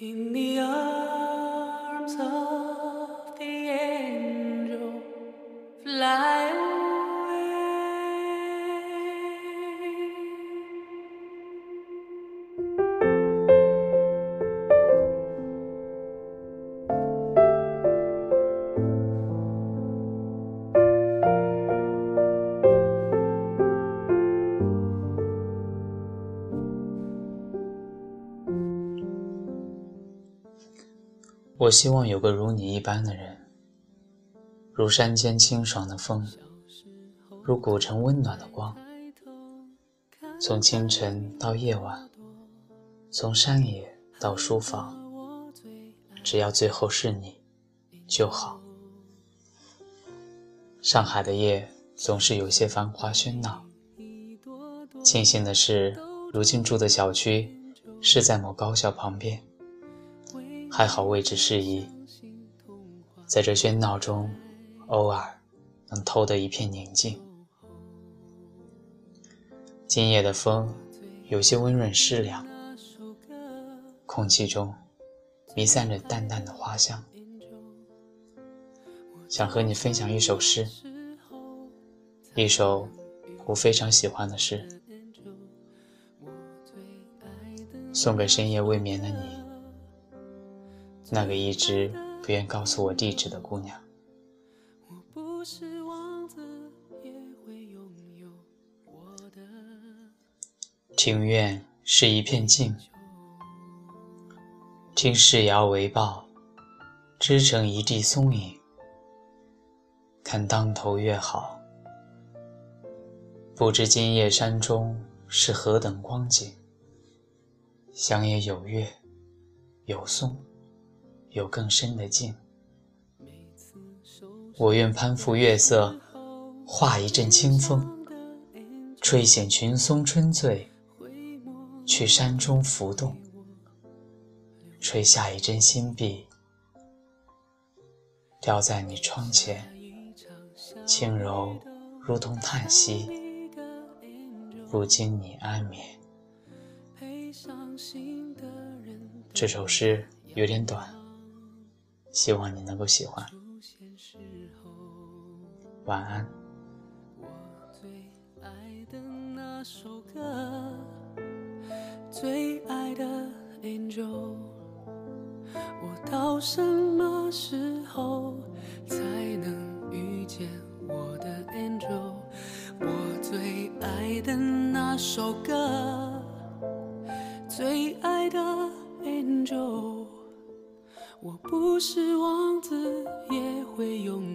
In the arms of 我希望有个如你一般的人，如山间清爽的风，如古城温暖的光。从清晨到夜晚，从山野到书房，只要最后是你就好。上海的夜总是有些繁华喧闹，庆幸的是，如今住的小区是在某高校旁边。还好位置适宜，在这喧闹中，偶尔能偷得一片宁静。今夜的风有些温润湿凉，空气中弥散着淡淡的花香。想和你分享一首诗，一首我非常喜欢的诗，送给深夜未眠的你。那个一直不愿告诉我地址的姑娘。庭院是一片静，听世摇为报，织成一地松影。看当头月好，不知今夜山中是何等光景。想也有月，有松。有更深的静，我愿攀附月色，画一阵清风，吹醒群松春醉，去山中浮动，吹下一针新碧，掉在你窗前，轻柔如同叹息，不惊你安眠。这首诗有点短。希望你能够喜欢。晚安。我最爱的那首歌，最爱的 Angel，我到什么时候才能遇见我的 Angel？我最爱的那首歌，最爱的。不是王子，也会拥。